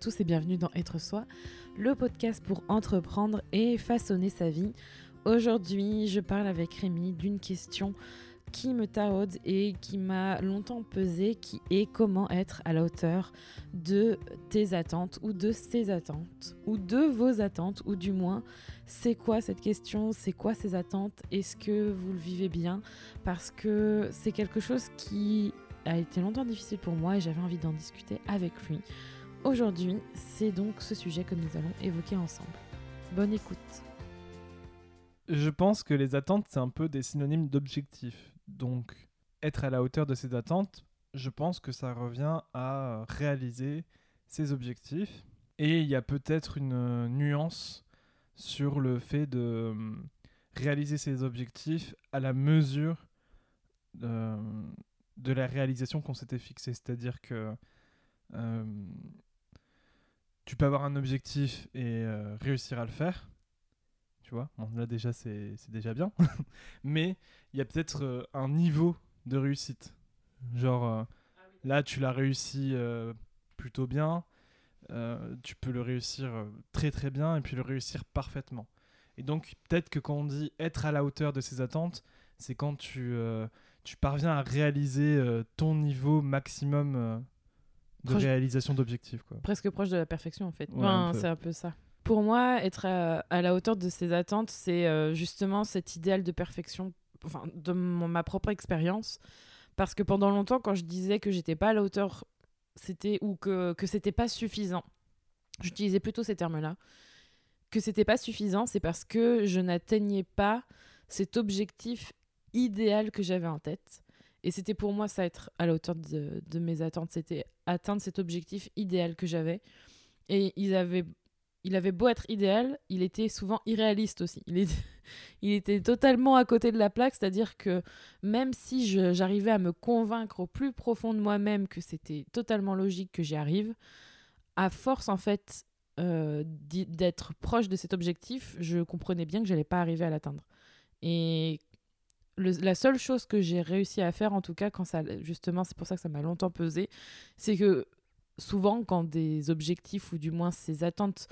tous et bienvenue dans Être Soi, le podcast pour entreprendre et façonner sa vie. Aujourd'hui, je parle avec Rémi d'une question qui me taraude et qui m'a longtemps pesé, qui est comment être à la hauteur de tes attentes ou de ses attentes ou de vos attentes ou du moins c'est quoi cette question, c'est quoi ces attentes, est-ce que vous le vivez bien? Parce que c'est quelque chose qui a été longtemps difficile pour moi et j'avais envie d'en discuter avec lui. Aujourd'hui, c'est donc ce sujet que nous allons évoquer ensemble. Bonne écoute. Je pense que les attentes, c'est un peu des synonymes d'objectifs. Donc, être à la hauteur de ces attentes, je pense que ça revient à réaliser ses objectifs. Et il y a peut-être une euh, nuance sur le fait de euh, réaliser ses objectifs à la mesure de, de la réalisation qu'on s'était fixée. C'est-à-dire que euh, tu peux avoir un objectif et réussir à le faire, tu vois. là déjà c'est déjà bien, mais il y a peut-être euh, un niveau de réussite. Genre euh, là tu l'as réussi euh, plutôt bien, tu peux le réussir très très bien et puis le réussir parfaitement. Et donc peut-être que quand on dit être à la hauteur de ses attentes, c'est quand tu, tu parviens à réaliser ton niveau maximum de réalisation d'objectifs. Presque proche de la perfection en fait. c'est un peu ça. Pour moi, être à, la hauteur de ses attentes, c'est euh, justement cet idéal de perfection, enfin, de ma propre expérience. Parce que pendant longtemps, quand je disais que j'étais pas à la hauteur, c'était ou que, que c'était pas suffisant, j'utilisais plutôt ces termes-là, que c'était pas suffisant, c'est parce que je n'atteignais pas cet objectif idéal que j'avais en tête. Et c'était pour moi ça être à la hauteur de, mes attentes, c'était atteindre cet objectif idéal que j'avais. Et ils avaient il avait beau être idéal, il était souvent irréaliste aussi. Il, il était totalement à côté de la plaque, c'est-à-dire que même si j'arrivais à me convaincre au plus profond de moi-même que c'était totalement logique que j'y arrive, à force en fait euh, d'être proche de cet objectif, je comprenais bien que j'allais pas arriver à l'atteindre. Et la seule chose que j'ai réussi à faire, en tout cas, quand ça, justement, c'est pour ça que ça m'a longtemps pesé, c'est que souvent quand des objectifs ou du moins ces attentes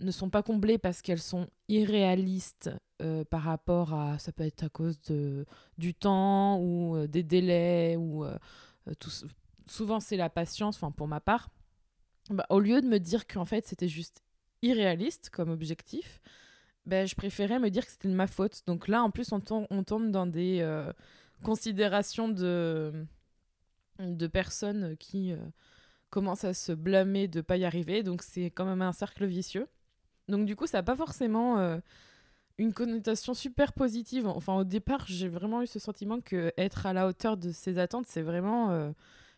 ne sont pas comblées parce qu'elles sont irréalistes euh, par rapport à ça peut être à cause de du temps ou euh, des délais ou euh, tout, souvent c'est la patience enfin pour ma part. Bah, au lieu de me dire qu'en fait c'était juste irréaliste comme objectif ben, je préférais me dire que c'était de ma faute donc là en plus on, tombe dans des considérations de de personnes qui commence à se blâmer de pas y arriver. Donc c'est quand même un cercle vicieux. Donc du coup, ça n'a pas forcément euh, une connotation super positive. Enfin, au départ, j'ai vraiment eu ce sentiment que être à la hauteur de ses attentes, c'est vraiment euh,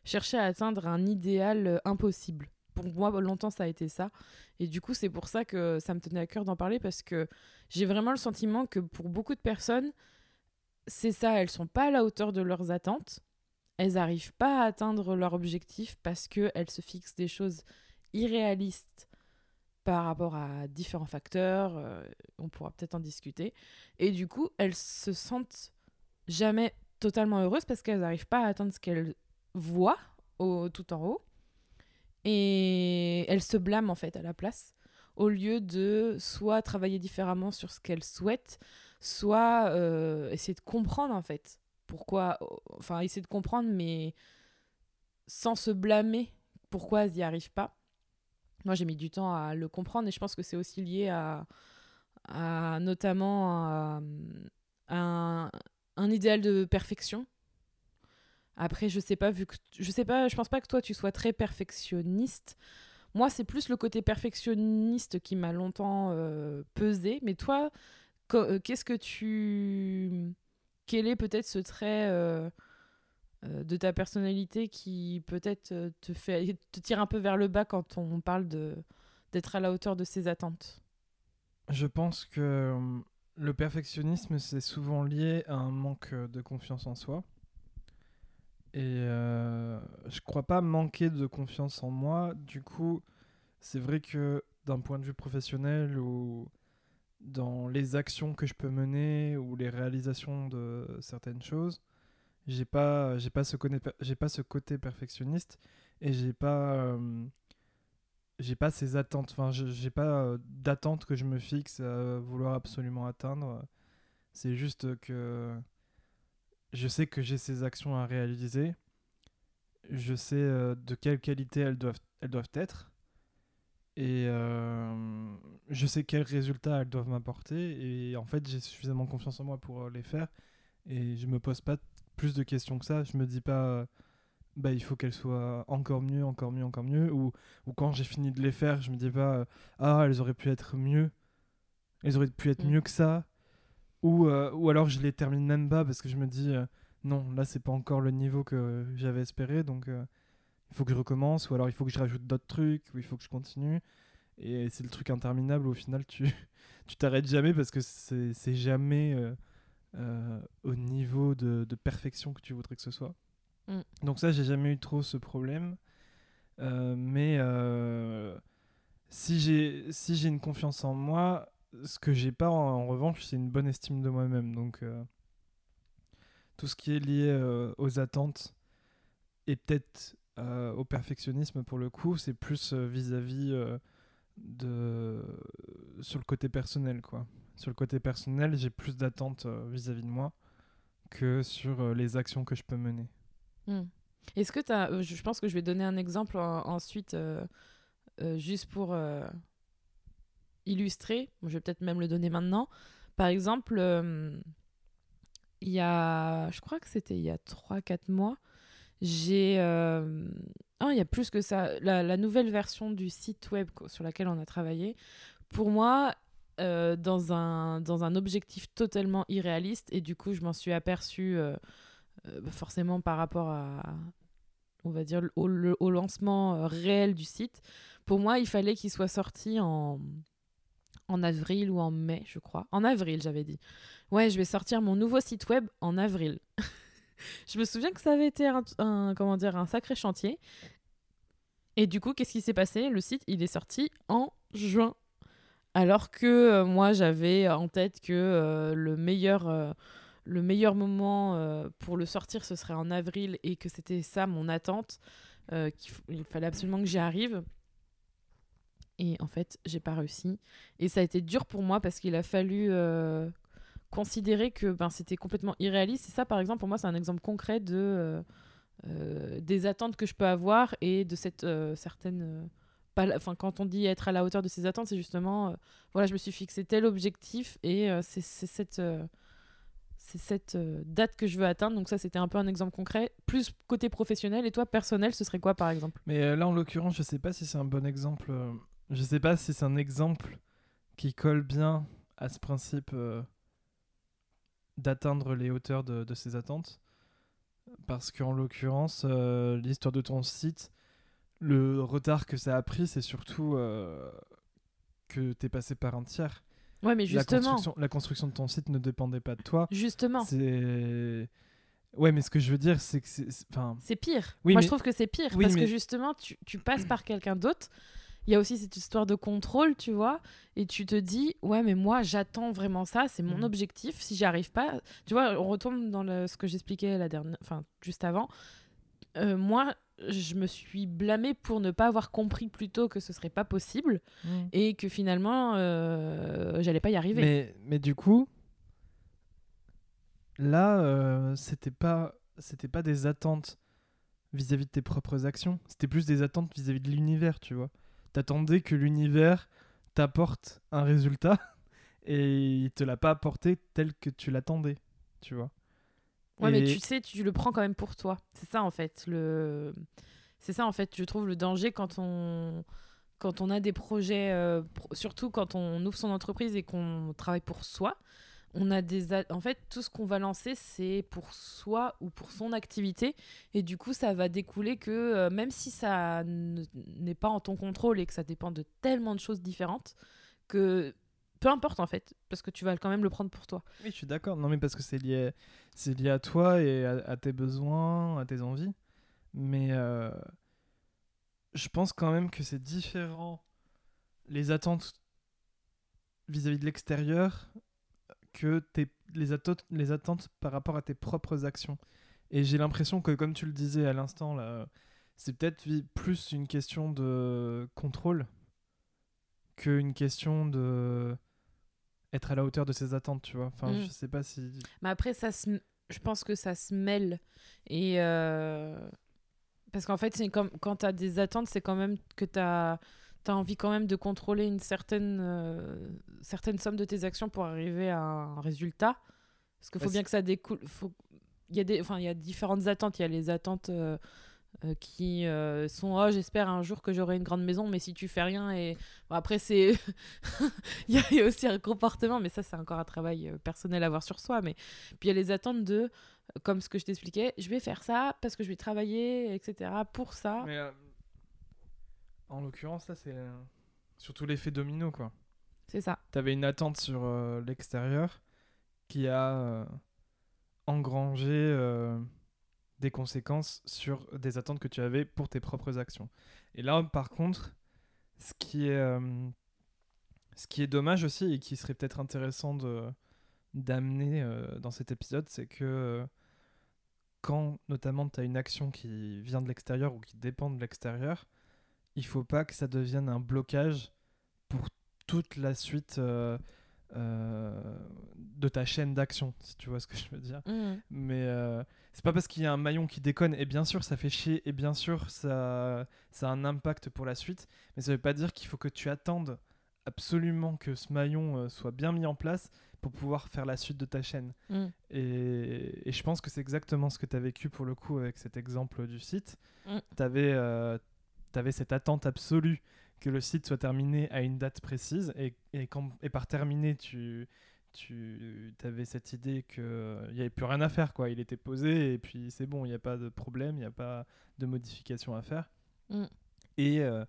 chercher à atteindre un idéal euh, impossible. Pour moi, longtemps, ça a été ça. Et du coup, c'est pour ça que ça me tenait à cœur d'en parler parce que j'ai vraiment le sentiment que pour beaucoup de personnes, c'est ça, elles sont pas à la hauteur de leurs attentes elles n'arrivent pas à atteindre leur objectif parce qu'elles se fixent des choses irréalistes par rapport à différents facteurs. Euh, on pourra peut-être en discuter. Et du coup, elles se sentent jamais totalement heureuses parce qu'elles n'arrivent pas à atteindre ce qu'elles voient au, tout en haut. Et elles se blâment en fait à la place au lieu de soit travailler différemment sur ce qu'elles souhaitent, soit euh, essayer de comprendre en fait pourquoi, enfin, essayer de comprendre, mais sans se blâmer pourquoi elles n'y arrivent pas. Moi, j'ai mis du temps à le comprendre et je pense que c'est aussi lié à, notamment à, un, un, idéal de perfection. Après, je sais pas, vu que je sais pas, je pense pas que toi tu sois très perfectionniste. Moi, c'est plus le côté perfectionniste qui m'a longtemps euh, pesé. Mais toi, euh, qu'est-ce que tu quel est peut-être ce trait euh, de ta personnalité qui peut-être te fait te tire un peu vers le bas quand on parle de d'être à la hauteur de ses attentes? Je pense que le perfectionnisme c'est souvent lié à un manque de confiance en soi. Et je crois pas manquer de confiance en moi. Du coup, c'est vrai que d'un point de vue professionnel ou dans les actions que je peux mener ou les réalisations de certaines choses, j'ai pas pas ce côté pas ce côté perfectionniste et j'ai pas euh, pas ces attentes. Enfin, j'ai pas euh, d'attente que je me fixe à vouloir absolument atteindre. C'est juste que je sais que j'ai ces actions à réaliser. Je sais euh, de quelle qualité elles doivent, elles doivent être. Et euh, je sais quels résultats elles doivent m'apporter. Et en fait, j'ai suffisamment confiance en moi pour les faire. Et je me pose pas plus de questions que ça. Je me dis pas bah, il faut qu'elles soient encore mieux, encore mieux, encore mieux. Ou, ou quand j'ai fini de les faire, je me dis pas, euh, ah, elles auraient pu être mieux. Elles auraient pu être mm. mieux que ça. Ou, euh, ou alors je les termine même pas parce que je me dis, euh, non, là, c'est pas encore le niveau que j'avais espéré. Donc, il faut que je recommence. Ou alors, il faut que je rajoute d'autres trucs. Ou il faut que je continue. Et c'est le truc interminable. Au final, tu tu t'arrêtes jamais parce que c'est jamais au niveau de, de perfection que tu voudrais que ce soit. Mm. Donc ça, j'ai jamais eu trop ce problème. Euh, mais euh, si j'ai si j'ai une confiance en moi, ce que j'ai pas en, revanche, c'est une bonne estime de moi-même. Donc euh, tout ce qui est lié aux attentes et peut-être au perfectionnisme pour le coup, c'est plus vis-à-vis de sur le côté personnel quoi. Sur le côté personnel, j'ai plus d'attentes vis-à-vis de moi que sur les actions que je peux mener. Hmm. Est-ce que tu as. Euh, je pense que je vais donner un exemple ensuite, euh, euh, juste pour illustrer. Je vais peut-être même le donner maintenant. Par exemple, il y a. Je crois que c'était il y a 3-4 mois. J'ai. Ah, il y a plus que ça. La, nouvelle version du site web sur laquelle on a travaillé, pour moi, dans, un, dans un objectif totalement irréaliste, et du coup, je m'en suis aperçue euh, bah, forcément par rapport à, on va dire, au, au, lancement euh, réel du site. Pour moi, il fallait qu'il soit sorti en, en avril ou en mai, je crois. En avril, j'avais dit. Ouais, je vais sortir mon nouveau site web en avril. je me souviens que ça avait été un, comment dire, un sacré chantier. Et du coup, qu'est-ce qui s'est passé? Le site, il est sorti en juin. Alors que euh, moi, j'avais en tête que le meilleur le meilleur moment euh, pour le sortir, ce serait en avril et que c'était ça mon attente, euh, qu'il fallait absolument que j'y arrive. Et en fait, j'ai pas réussi. Et ça a été dur pour moi parce qu'il a fallu euh, considérer que ben, c'était complètement irréaliste. Et ça, par exemple, pour moi, c'est un exemple concret de, des attentes que je peux avoir et de cette certaine. Enfin, quand on dit être à la hauteur de ses attentes, c'est justement, voilà, je me suis fixé tel objectif et c'est cette c'est cette euh, date que je veux atteindre. Donc ça, c'était un peu un exemple concret. Plus côté professionnel. Et toi, personnel, ce serait quoi, par exemple? Mais euh, là, en l'occurrence, je sais pas si c'est un bon exemple. Euh, je sais pas si c'est un exemple qui colle bien à ce principe d'atteindre les hauteurs de, de, ses attentes. Parce qu'en l'occurrence, l'histoire de ton site, le retard que ça a pris, c'est surtout que tu es passé par un tiers. Ouais, mais justement. La construction, la construction de ton site ne dépendait pas de toi. Justement. C'est. Ouais, mais ce que je veux dire, c'est que c'est. Enfin... C'est pire. Oui, Moi, je trouve que c'est pire. parce que justement, tu, tu passes par quelqu'un d'autre. Il y a aussi cette histoire de contrôle, tu vois. Et tu te dis, ouais, mais moi, j'attends vraiment ça. C'est mon mm. objectif. Si j'y arrive pas. Tu vois, on retombe dans le, ce que j'expliquais la dernière. Enfin, juste avant. Euh, moi, je me suis blâmée pour ne pas avoir compris plus tôt que ce serait pas possible mm. et que finalement euh, j'allais pas y arriver. Mais, mais du coup, là, euh, c'était pas c'était pas des attentes vis-à-vis de tes propres actions, c'était plus des attentes vis-à-vis de l'univers, tu vois. T'attendais que l'univers t'apporte un résultat et il te l'a pas apporté tel que tu l'attendais, tu vois. Ouais, mais tu sais, tu le prends quand même pour toi. C'est ça en fait. Le... C'est ça en fait, je trouve le danger quand on, quand on a des projets, euh, surtout quand on ouvre son entreprise et qu'on travaille pour soi. On a des en fait tout ce qu'on va lancer c'est pour soi ou pour son activité et du coup ça va découler que euh, même si ça n'est pas en ton contrôle et que ça dépend de tellement de choses différentes que peu importe en fait, parce que tu vas quand même le prendre pour toi. Oui, je suis d'accord. Non, mais parce que c'est lié, c'est lié à toi et à, tes besoins, à tes envies. Mais euh, je pense quand même que c'est différent les attentes vis-à-vis de l'extérieur que tes, les, attentes, les attentes par rapport à tes propres actions. Et j'ai l'impression que, comme tu le disais à l'instant, là, c'est peut-être plus une question de contrôle qu'une question de être à la hauteur de ses attentes, tu vois. Enfin, mm. je sais pas si. Mais après, ça se... je pense que ça se mêle. Et. Euh, parce qu'en fait, c'est comme quand tu as des attentes, c'est quand même que tu as... as, envie quand même de contrôler une certaine, euh, certaine somme de tes actions pour arriver à un résultat. Parce qu'il faut bien que ça découle. Faut... Il, y a des... enfin, il y a différentes attentes. Il y a les attentes. Euh, euh, qui euh, sont oh j'espère un jour que j'aurai une grande maison mais si tu fais rien et après c'est il y, a aussi un comportement mais ça c'est encore un travail personnel à voir sur soi mais puis il y a les attentes de comme ce que je t'expliquais je vais faire ça parce que je vais travailler etc pour ça mais, en l'occurrence ça c'est surtout l'effet domino quoi c'est ça t'avais une attente sur l'extérieur qui a engrangé des conséquences sur des attentes que tu avais pour tes propres actions. Et là, par contre, ce qui est, euh, ce qui est dommage aussi et qui serait peut-être intéressant de d'amener euh, dans cet épisode, c'est que euh, quand notamment tu as une action qui vient de l'extérieur ou qui dépend de l'extérieur, il faut pas que ça devienne un blocage pour toute la suite de ta chaîne d'action, si tu vois ce que je veux dire. Mmh. Mais c'est pas parce qu'il y a un maillon qui déconne, et bien sûr ça fait chier, et bien sûr ça, ça a un impact pour la suite, mais ça veut pas dire qu'il faut que tu attendes absolument que ce maillon euh, soit bien mis en place pour pouvoir faire la suite de ta chaîne. Mm. Et, et, je pense que c'est exactement ce que tu as vécu pour le coup avec cet exemple du site. Mm. Tu avais, euh, avais, cette attente absolue que le site soit terminé à une date précise, et, et, quand, et par terminé, tu tu avais cette idée qu'il n'y avait plus rien à faire, quoi. Il était posé et puis c'est bon, il n'y a pas de problème, il n'y a pas de modification à faire. Mm. Et, euh,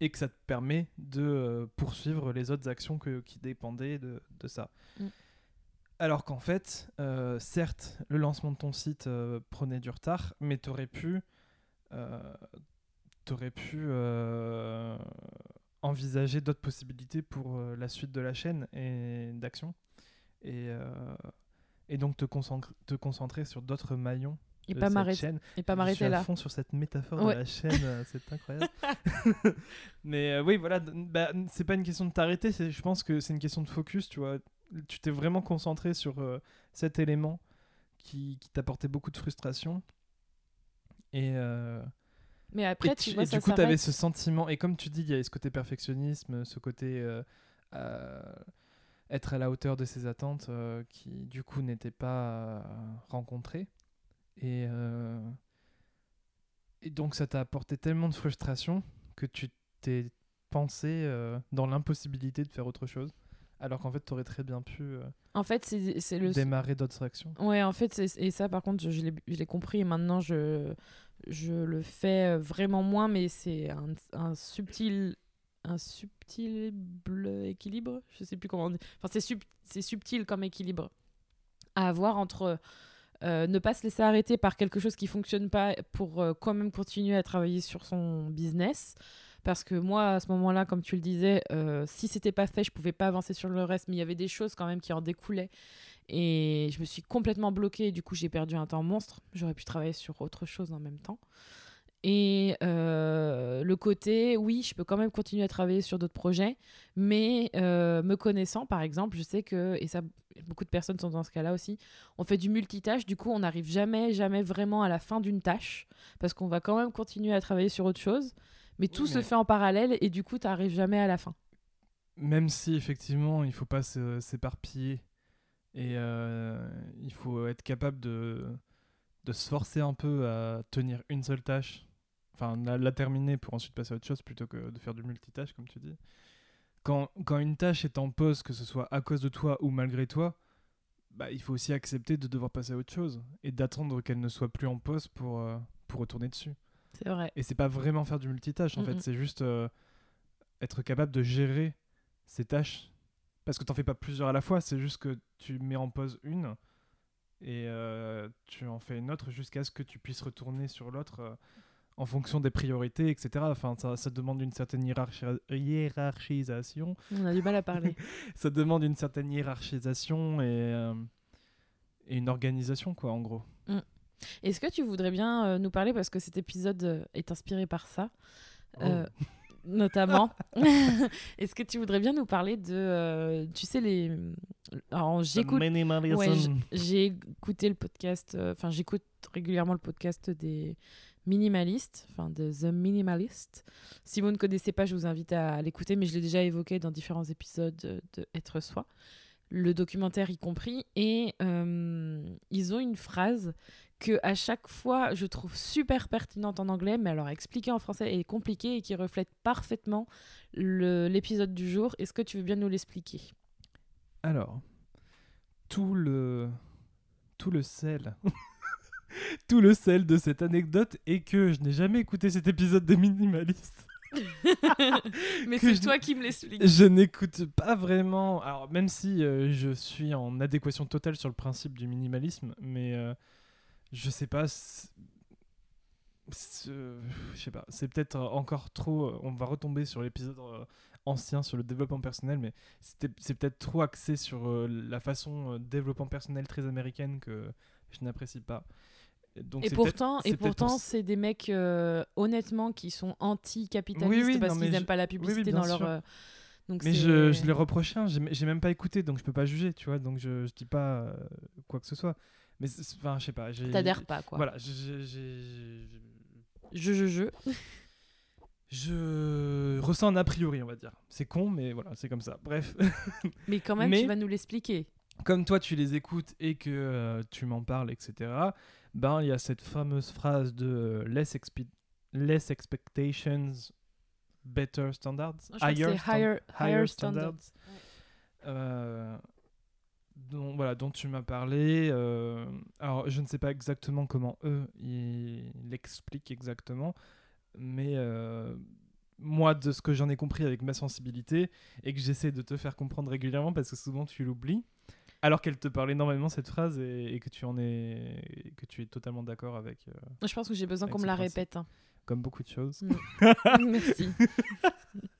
et que ça te permet de euh, poursuivre les autres actions que, qui dépendaient de, de ça. Mm. Alors qu'en fait, euh, certes, le lancement de ton site prenait du retard, mais tu aurais pu, aurais pu envisager d'autres possibilités pour la suite de la chaîne et d'action et, euh, et donc te, concentrer, te concentrer sur d'autres maillons et pas m'arrêter et pas m'arrêter là. fond sur cette métaphore de la chaîne, euh, c'est incroyable. Mais euh, oui, voilà, bah, c'est pas une question de t'arrêter, je pense que c'est une question de focus, tu vois. Tu t'es vraiment concentré sur cet élément qui, qui t'apportait beaucoup de frustration. Et mais après, tu, vois, et du coup, tu avais ce sentiment, et comme tu dis, il y avait ce côté perfectionnisme, ce côté être à la hauteur de ses attentes euh, qui du coup n'étaient pas euh, rencontrées. Et, euh, et donc ça t'a apporté tellement de frustration que tu t'es pensé dans l'impossibilité de faire autre chose. Alors qu'en fait, tu aurais très bien pu en fait, c'est le... démarrer d'autres actions. Ouais, en fait, et ça, par contre, je, je l'ai compris et maintenant, je, je le fais vraiment moins, mais c'est un, un subtil un subtil équilibre, je sais plus comment on dit. Enfin, c'est subtil comme équilibre à avoir entre euh, ne pas se laisser arrêter par quelque chose qui fonctionne pas pour euh, quand même continuer à travailler sur son business. Parce que moi, à ce moment-là, comme tu le disais, euh, si c'était pas fait, je pouvais pas avancer sur le reste, mais il y avait des choses quand même qui en découlaient. Et je me suis complètement bloquée, du coup, j'ai perdu un temps monstre. J'aurais pu travailler sur autre chose en même temps. Et euh, le côté, oui, je peux quand même continuer à travailler sur d'autres projets, mais euh, me connaissant, par exemple, je sais que, et ça, beaucoup de personnes sont dans ce cas-là aussi, on fait du multitâche, du coup, on n'arrive jamais, jamais vraiment à la fin d'une tâche, parce qu'on va quand même continuer à travailler sur autre chose, mais tout se fait en parallèle, et du coup, tu n'arrives jamais à la fin. Même si, effectivement, il ne faut pas s'éparpiller, et euh, il faut être capable de de se forcer un peu à tenir une seule tâche enfin la, terminer pour ensuite passer à autre chose plutôt que de faire du multitâche comme tu dis. Quand, quand une tâche est en pause, que ce soit à cause de toi ou malgré toi, bah, il faut aussi accepter de devoir passer à autre chose et d'attendre qu'elle ne soit plus en pause pour, euh, pour retourner dessus. C'est vrai. Et c'est pas vraiment faire du multitâche en fait, c'est juste euh, être capable de gérer ces tâches. Parce que t'en fais pas plusieurs à la fois, c'est juste que tu mets en pause une et euh, tu en fais une autre jusqu'à ce que tu puisses retourner sur l'autre en fonction des priorités, etc. Enfin, ça, ça demande une certaine hiérarchisation. On a du mal à parler. ça demande une certaine hiérarchisation et, euh, et, une organisation, quoi, en gros. Mm. Est-ce que tu voudrais bien nous parler, parce que cet épisode est inspiré par ça, oh. notamment. Est-ce que tu voudrais bien nous parler de, tu sais, les... Alors, j'écoute... Ouais, j'ai écouté le podcast, enfin, j'écoute régulièrement le podcast des minimaliste, enfin de The Minimalist. Si vous ne connaissez pas, je vous invite à l'écouter, mais je l'ai déjà évoqué dans différents épisodes de Être Soi, le documentaire y compris. Et euh, ils ont une phrase que à chaque fois je trouve super pertinente en anglais, mais alors expliquée en français est compliquée et qui reflète parfaitement l'épisode du jour. Est-ce que tu veux bien nous l'expliquer? Alors, tout le tout le sel tout le sel de cette anecdote est que je n'ai jamais écouté cet épisode des minimalistes. Mais c'est toi qui me l'expliques. Je n'écoute pas vraiment. Alors, même si euh, je suis en adéquation totale sur le principe du minimalisme, mais euh, je sais pas. Je sais pas. C'est peut-être encore trop. Euh, on va retomber sur l'épisode ancien sur le développement personnel, mais c'est peut-être trop axé sur la façon développement personnel très américaine que je n'apprécie pas et pourtant, et pourtant, c'est des mecs euh, honnêtement qui sont anti-capitalistes parce qu'ils n'aiment pas la publicité dans leur. Euh, donc mais je, je les reproche rien, j'ai même pas écouté, donc je peux pas juger, tu vois, donc je, je dis pas euh, quoi que ce soit. Mais enfin, je sais pas. T'adhères pas, quoi. Voilà, je. Je, je, je. je ressens un a priori, on va dire. C'est con, mais voilà, c'est comme ça. Bref. mais quand même, tu vas nous l'expliquer. Comme toi, tu les écoutes et que tu m'en parles, etc ben il y a cette fameuse phrase de euh, less, less expectations, better standards, higher, higher, standards. Euh, dont, voilà, dont tu m'as parlé. Euh, alors, je ne sais pas exactement comment eux ils l'expliquent exactement, mais moi, de ce que j'en ai compris avec ma sensibilité et que j'essaie de te faire comprendre régulièrement parce que souvent tu l'oublies, alors qu'elle te parle énormément cette phrase et, que tu en es que tu es totalement d'accord avec. Euh, je pense que j'ai besoin qu'on me la répète. Hein. Comme beaucoup de choses. Mm. Merci.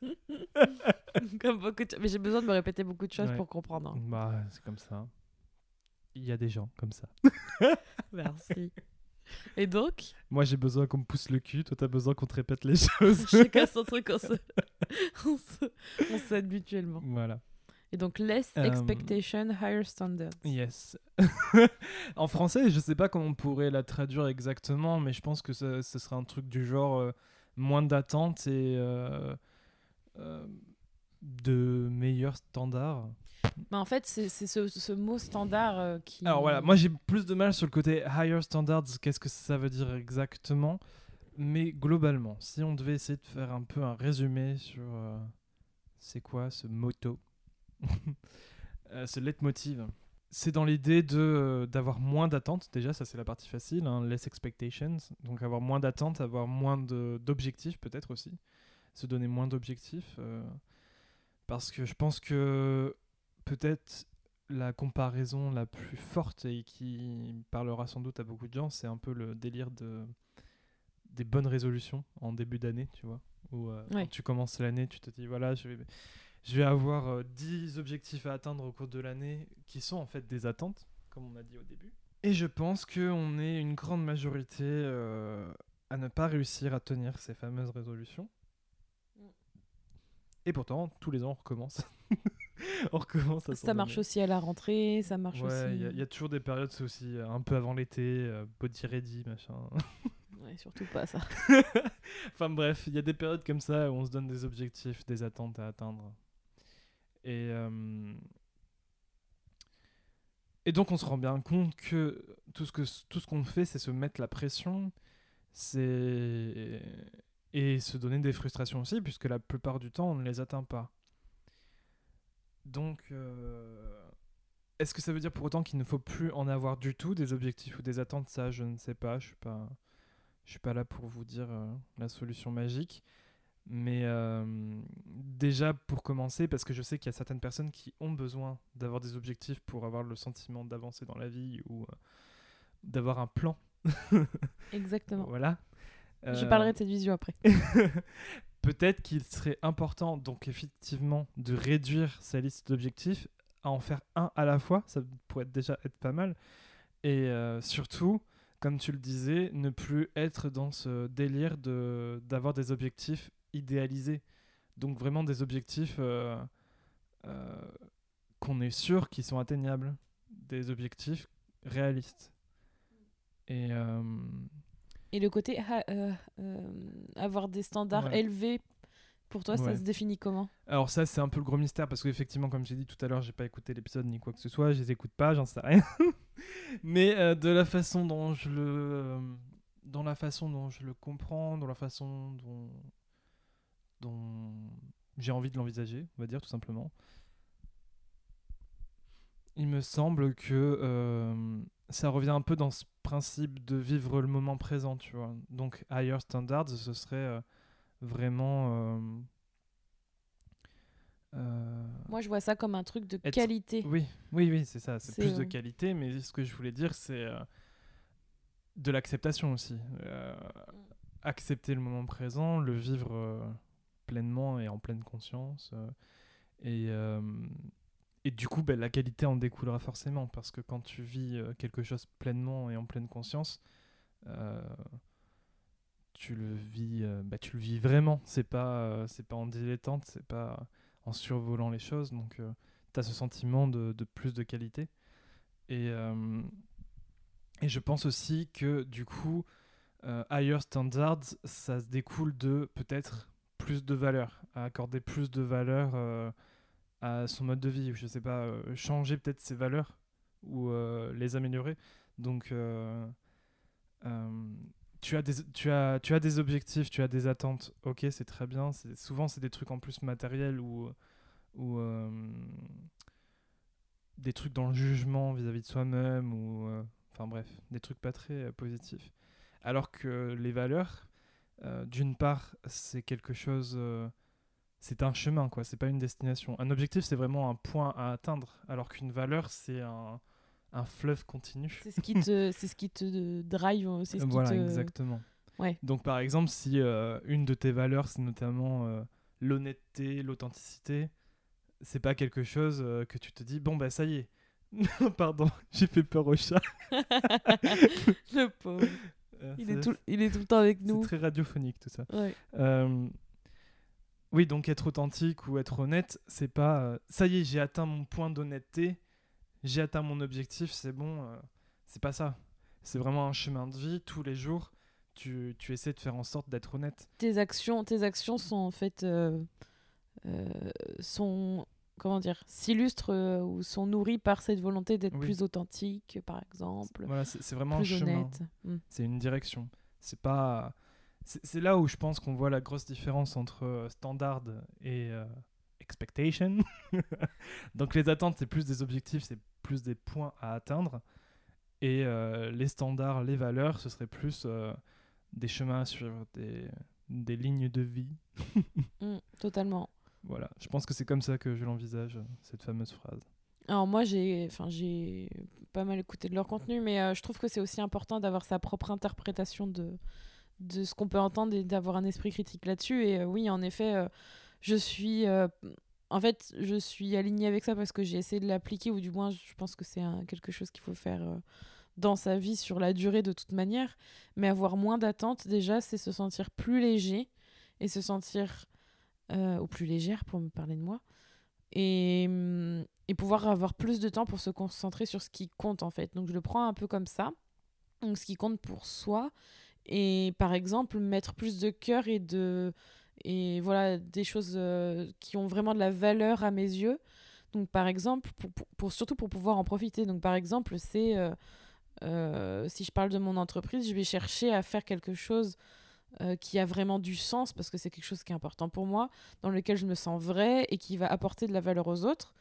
comme beaucoup de... Mais j'ai besoin de me répéter beaucoup de choses pour comprendre. Hein. Bah, c'est comme ça. Il y a des gens comme ça. Merci. Et donc? Moi, j'ai besoin qu'on me pousse le cul. Toi, t'as besoin qu'on te répète les choses. Chacun son truc, on se... on s'aide mutuellement. Voilà. Et donc, less euh, expectation, higher standards. Yes. en français, je sais pas comment on pourrait la traduire exactement, mais je pense que ce, serait un truc du genre euh, moins d'attente et euh, de meilleurs standards. Mais en fait, c'est ce, ce, mot standard qui. Alors voilà, moi j'ai plus de mal sur le côté higher standards. Qu'est-ce que ça veut dire exactement Mais globalement, si on devait essayer de faire un peu un résumé sur c'est quoi ce motto euh, ce leitmotiv. C'est dans l'idée de euh, d'avoir moins d'attentes. Déjà, ça c'est la partie facile, hein, less expectations. Donc avoir moins d'attentes, avoir moins d'objectifs peut-être aussi. Se donner moins d'objectifs. Euh, parce que je pense que peut-être la comparaison la plus forte et qui parlera sans doute à beaucoup de gens, c'est un peu le délire de des bonnes résolutions en début d'année, tu vois. Où quand tu commences l'année, tu te dis voilà, je vais je vais avoir 10 euh, objectifs à atteindre au cours de l'année qui sont en fait des attentes, comme on a dit au début. Et je pense qu'on est une grande majorité euh, à ne pas réussir à tenir ces fameuses résolutions. Et pourtant, tous les ans, on recommence. on recommence à Ça marche aussi à la rentrée, ça marche aussi. il y, a toujours des périodes, c'est aussi euh, un peu avant l'été, body ready, machin. ouais, surtout pas ça. enfin bref, il y a des périodes comme ça où on se donne des objectifs, des attentes à atteindre. Et, euh, et donc on se rend bien compte que tout ce que tout ce qu'on fait, c'est se mettre la pression, c'est et se donner des frustrations aussi, puisque la plupart du temps on ne les atteint pas. Donc, euh, est-ce que ça veut dire pour autant qu'il ne faut plus en avoir du tout des objectifs ou des attentes? Ça, je ne sais pas. Je suis pas, je suis pas là pour vous dire euh, la solution magique. Mais euh, déjà, pour commencer, parce que je sais qu'il y a certaines personnes qui ont besoin d'avoir des objectifs pour avoir le sentiment d'avancer dans la vie ou d'avoir un plan. Exactement. voilà. Je parlerai de cette vision après. Peut-être qu'il serait important, donc effectivement, de réduire sa liste d'objectifs à en faire un à la fois. Ça pourrait déjà être pas mal. Et euh, surtout, comme tu le disais, ne plus être dans ce délire de d'avoir des objectifs idéalisés. Donc vraiment des objectifs euh, euh, qu'on est sûr qu'ils sont atteignables, des objectifs réalistes. Et, euh, Et le côté ah, avoir des standards élevés pour toi, ça se définit comment? Alors ça, c'est un peu le gros mystère parce qu'effectivement, comme j'ai dit tout à l'heure, j'ai pas écouté l'épisode ni quoi que ce soit, je les écoute pas, j'en sais rien. Mais euh, de la façon dont je le, euh, dans la façon dont je le comprends, dans la façon dont, dont j'ai envie de l'envisager, on va dire tout simplement. Il me semble que euh, ça revient un peu dans ce principe de vivre le moment présent, tu vois. Donc, higher standards, ce serait vraiment. Euh, euh, Moi, je vois ça comme un truc de qualité. Oui, oui, oui, c'est ça. C'est plus de euh, qualité, mais ce que je voulais dire, c'est de l'acceptation aussi. accepter le moment présent, le vivre pleinement et en pleine conscience. et, et du coup, ben, la qualité en découlera forcément, parce que quand tu vis quelque chose pleinement et en pleine conscience, tu le vis, euh, bah, tu le vis vraiment. C'est pas, euh, pas en dilettante, c'est pas en survolant les choses. Donc, euh, tu as ce sentiment de, de, plus de qualité. Et, et je pense aussi que du coup, higher standards, ça se découle de peut-être plus de valeur, à accorder plus de valeur à son mode de vie, je sais pas, changer peut-être ses valeurs ou les améliorer. Donc, tu as des tu as tu as des objectifs, tu as des attentes. OK, c'est très bien, souvent c'est des trucs en plus matériels ou ou euh, des trucs dans le jugement vis-à-vis de soi-même ou euh, enfin bref, des trucs pas très euh, positifs. Alors que les valeurs d'une part, c'est quelque chose c'est un chemin quoi, c'est pas une destination. Un objectif, c'est vraiment un point à atteindre alors qu'une valeur, c'est un un fleuve continu. C'est ce qui te, c'est ce qui te drive. Ce voilà, exactement. Ouais. Donc par exemple, si euh, une de tes valeurs, c'est notamment euh, l'honnêteté, l'authenticité, c'est pas quelque chose euh, que tu te dis, bon bah ça y est. Pardon, j'ai fait peur au chat. le pauvre. il, est tout, il est tout le temps avec nous. C'est très radiophonique tout ça. Oui, donc être authentique ou être honnête, c'est pas ça y est, j'ai atteint mon point d'honnêteté j'ai atteint mon objectif, c'est bon. Euh, c'est pas ça. C'est vraiment un chemin de vie. Tous les jours, tu, tu essaies de faire en sorte d'être honnête. Tes actions, tes actions sont en fait. Euh, euh, sont. Comment dire S'illustrent ou sont nourries par cette volonté d'être plus authentique, par exemple. Voilà, c'est vraiment un chemin. Hmm. C'est une direction. C'est pas. C'est là où je pense qu'on voit la grosse différence entre standard et expectation. Donc les attentes, c'est plus des objectifs, c'est plus des points à atteindre. Et euh, les standards, les valeurs, ce serait plus euh, des chemins à suivre, des, des lignes de vie. Mm, totalement. Voilà, je pense que c'est comme ça que je l'envisage, cette fameuse phrase. Alors moi, j'ai j'ai pas mal écouté de leur contenu, mais euh, je trouve que c'est aussi important d'avoir sa propre interprétation de, de ce qu'on peut entendre et d'avoir un esprit critique là-dessus. Et oui, en effet, je suis en fait, je suis alignée avec ça parce que j'ai essayé de l'appliquer, ou du moins, je pense que c'est quelque chose qu'il faut faire euh, dans sa vie sur la durée de toute manière. Mais avoir moins d'attentes, déjà, c'est se sentir plus léger et se sentir. Euh, ou plus légère pour me parler de moi. Et, mm, et pouvoir avoir plus de temps pour se concentrer sur ce qui compte, en fait. Donc, je le prends un peu comme ça. Donc, ce qui compte pour soi. Et par exemple, mettre plus de cœur et de et voilà des choses euh, qui ont vraiment de la valeur à mes yeux. Donc par exemple pour, pour, surtout pour pouvoir en profiter. Donc par exemple c'est euh, euh, si je parle de mon entreprise je vais chercher à faire quelque chose qui a vraiment du sens parce que c'est quelque chose qui est important pour moi dans lequel je me sens vrai et qui va apporter de la valeur aux autres.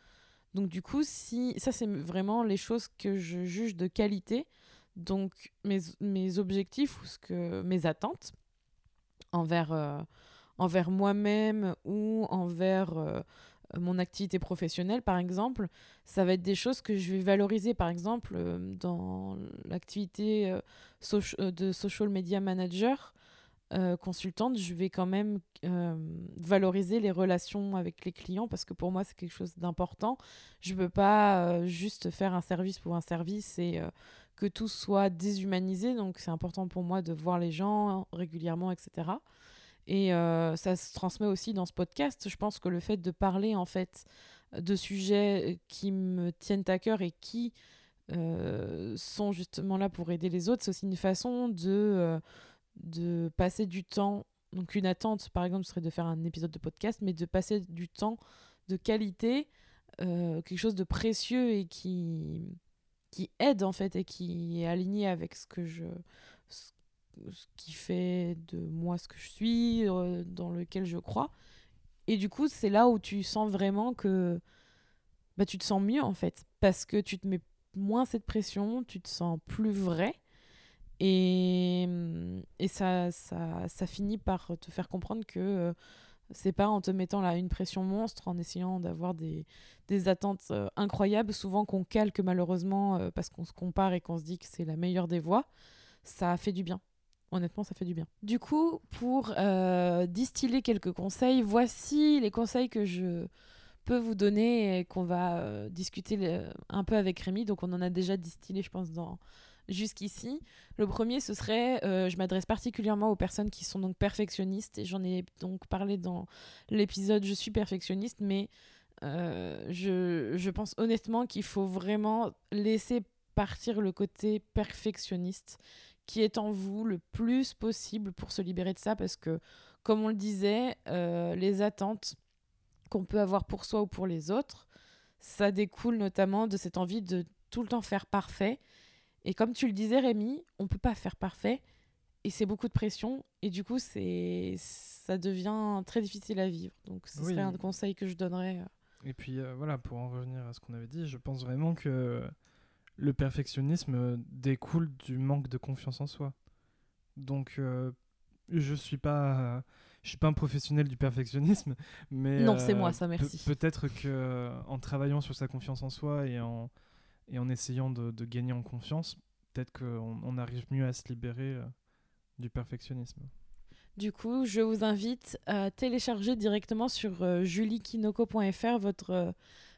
Donc du coup si ça c'est vraiment les choses que je juge de qualité donc mes, mes objectifs ou ce que mes attentes envers envers moi-même ou envers euh, mon activité professionnelle, par exemple, ça va être des choses que je vais valoriser. Par exemple, euh, dans l'activité euh, de social media manager, consultante, je vais quand même valoriser les relations avec les clients parce que pour moi, c'est quelque chose d'important. Je ne peux pas juste faire un service pour un service et que tout soit déshumanisé. Donc c'est important pour moi de voir les gens régulièrement, etc. Et euh, ça se transmet aussi dans ce podcast. Je pense que le fait de parler en fait de sujets qui me tiennent à cœur et qui euh, sont justement là pour aider les autres, c'est aussi une façon de, euh, de passer du temps. Donc une attente, par exemple, serait de faire un épisode de podcast, mais de passer du temps de qualité, quelque chose de précieux et qui, qui aide en fait et qui est aligné avec ce que je ce, qui fait de moi ce que je suis euh, dans lequel je crois et du coup c'est là où tu sens vraiment que bah tu te sens mieux en fait parce que tu te mets moins cette pression tu te sens plus vrai et, et ça, ça, ça finit par te faire comprendre que euh, c'est pas en te mettant là une pression monstre, en essayant d'avoir des, des attentes euh, incroyables, souvent qu'on calque malheureusement euh, parce qu'on se compare et qu'on se dit que c'est la meilleure des voies. Ça fait du bien. Honnêtement, ça fait du bien. Du coup, pour distiller quelques conseils, voici les conseils que je peux vous donner et qu'on va discuter un peu avec Rémi. Donc, on en a déjà distillé, je pense, dans jusqu'ici. Le premier, ce serait, euh, je m'adresse particulièrement aux personnes qui sont donc perfectionnistes, et j'en ai donc parlé dans l'épisode Je suis perfectionniste, mais euh, je, je, pense honnêtement qu'il faut vraiment laisser partir le côté perfectionniste qui est en vous le plus possible pour se libérer de ça, parce que, comme on le disait, euh, les attentes qu'on peut avoir pour soi ou pour les autres, ça découle notamment de cette envie de tout le temps faire parfait et comme tu le disais, Rémi, on peut pas faire parfait et c'est beaucoup de pression et du coup c'est ça devient très difficile à vivre. Donc ce serait un conseil que je donnerais. Euh. Et puis euh, voilà, pour en revenir à ce qu'on avait dit, je pense vraiment que le perfectionnisme découle du manque de confiance en soi. Donc euh, je suis pas je suis pas un professionnel du perfectionnisme, mais non, c'est moi ça, merci. Peut-être que en travaillant sur sa confiance en soi et en et en essayant de, gagner en confiance, peut-être qu'on on arrive mieux à se libérer euh, du perfectionnisme. Du coup, je vous invite à télécharger directement sur euh, juliekinoko.fr votre, euh,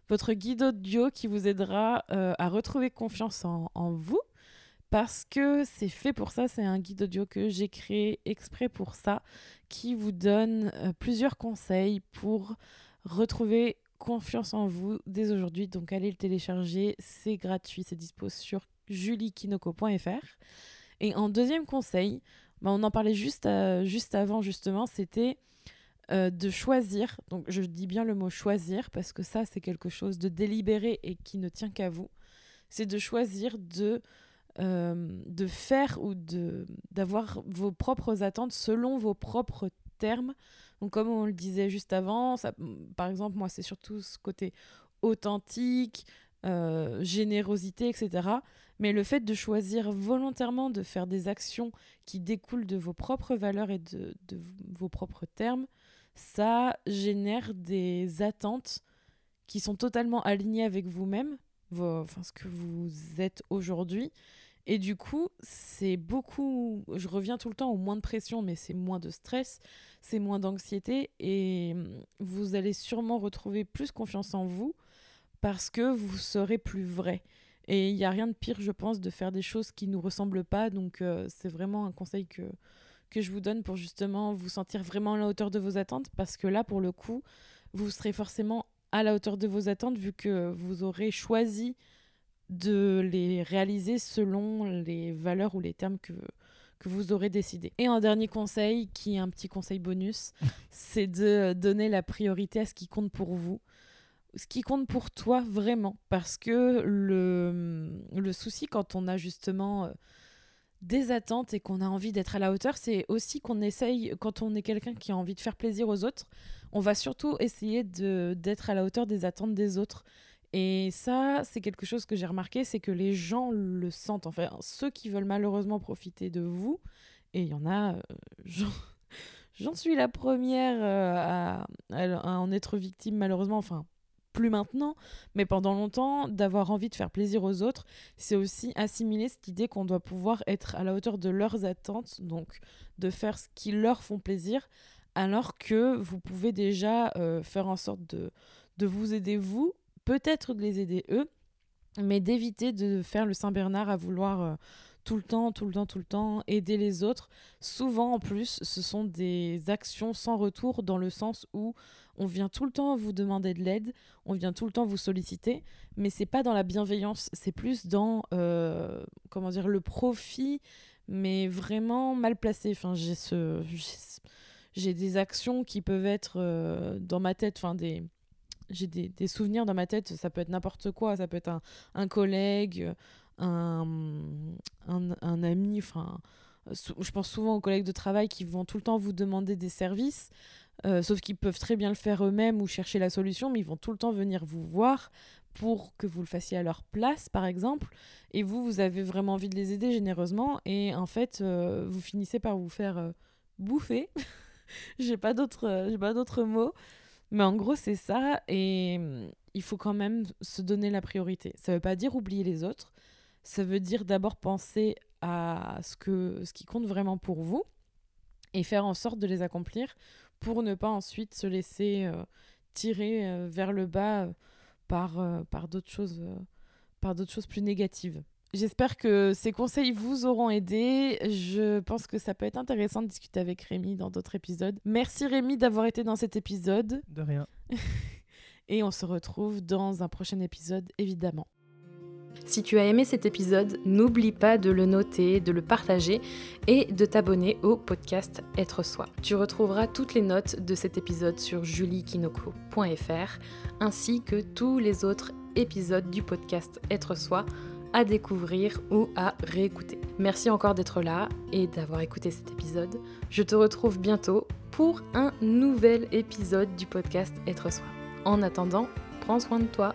votre guide audio qui vous aidera à retrouver confiance en, vous. Parce que c'est fait pour ça, c'est un guide audio que j'ai créé exprès pour ça, qui vous donne plusieurs conseils pour retrouver confiance en vous dès aujourd'hui. Donc allez le télécharger, c'est gratuit, c'est dispo sur juliekinoko.fr. Et en deuxième conseil, bah, on en parlait juste, euh, juste avant justement, c'était euh, de choisir. Donc je dis bien le mot choisir parce que ça c'est quelque chose de délibéré et qui ne tient qu'à vous. C'est de choisir de euh, de faire ou d'avoir vos propres attentes selon vos propres termes, donc, comme on le disait juste avant, par exemple, moi, c'est surtout ce côté authentique, euh, générosité, etc. Mais le fait de choisir volontairement de faire des actions qui découlent de vos propres valeurs et de, vos propres termes, ça génère des attentes qui sont totalement alignées avec vous-même, enfin, ce que vous êtes aujourd'hui. Et du coup, c'est beaucoup. Je reviens tout le temps au moins de pression, mais c'est moins de stress c'est moins d'anxiété et hum, vous allez sûrement retrouver plus confiance en vous parce que vous serez plus vrai. Et il n'y a rien de pire, je pense, de faire des choses qui ne nous ressemblent pas. Donc euh, c'est vraiment un conseil que, que je vous donne pour justement vous sentir vraiment à la hauteur de vos attentes. Parce que là, pour le coup, vous serez forcément à la hauteur de vos attentes vu que vous aurez choisi de les réaliser selon les valeurs ou les termes que, que vous aurez décidé. Et un dernier conseil, qui est un petit conseil bonus, c'est de donner la priorité à ce qui compte pour vous. Ce qui compte pour toi vraiment. Parce que le, le souci quand on a justement euh, des attentes et qu'on a envie d'être à la hauteur, c'est aussi qu'on essaye, quand on est quelqu'un qui a envie de faire plaisir aux autres, on va surtout essayer d'être à la hauteur des attentes des autres. Et ça, c'est quelque chose que j'ai remarqué, c'est que les gens le sentent. Enfin, ceux qui veulent malheureusement profiter de vous, et il y en a, euh, j'en suis la première euh, à, en être victime malheureusement, enfin plus maintenant, mais pendant longtemps, d'avoir envie de faire plaisir aux autres, c'est aussi assimiler cette idée qu'on doit pouvoir être à la hauteur de leurs attentes, donc de faire ce qui leur font plaisir, alors que vous pouvez déjà euh, faire en sorte de vous aider vous peut-être de les aider eux, mais d'éviter de faire le Saint-Bernard à vouloir euh, tout le temps, tout le temps, tout le temps aider les autres. Souvent, en plus, ce sont des actions sans retour dans le sens où on vient tout le temps vous demander de l'aide, on vient tout le temps vous solliciter, mais c'est pas dans la bienveillance, c'est plus dans euh, comment dire le profit, mais vraiment mal placé. J'ai des actions qui peuvent être euh, dans ma tête, enfin des j'ai des, des, souvenirs dans ma tête, ça peut être n'importe quoi, ça peut être un, un collègue, un, un, ami, enfin, je pense souvent aux collègues de travail qui vont tout le temps vous demander des services, euh, sauf qu'ils peuvent très bien le faire eux-mêmes ou chercher la solution, mais ils vont tout le temps venir vous voir pour que vous le fassiez à leur place, par exemple, et vous, vous avez vraiment envie de les aider généreusement, et en fait, euh, vous finissez par vous faire euh, bouffer. j'ai pas d'autres, j'ai pas d'autres mots. Mais en gros, c'est ça. Et mm, il faut quand même se donner la priorité. Ça veut pas dire oublier les autres. Ça veut dire d'abord penser à ce, que, ce qui compte vraiment pour vous et faire en sorte de les accomplir pour ne pas ensuite se laisser euh, tirer euh, vers le bas euh, par, par d'autres choses, par d'autres choses plus négatives. J'espère que ces conseils vous auront aidé. Je pense que ça peut être intéressant de discuter avec Rémi dans d'autres épisodes. Merci Rémi d'avoir été dans cet épisode. De rien. Et on se retrouve dans un prochain épisode, évidemment. Si tu as aimé cet épisode, n'oublie pas de le noter, de le partager et de t'abonner au podcast Être Soi. Tu retrouveras toutes les notes de cet épisode sur juliekinoko.fr ainsi que tous les autres épisodes du podcast Être Soi à découvrir ou à réécouter. Merci encore d'être là et d'avoir écouté cet épisode. Je te retrouve bientôt pour un nouvel épisode du podcast Être Soi. En attendant, prends soin de toi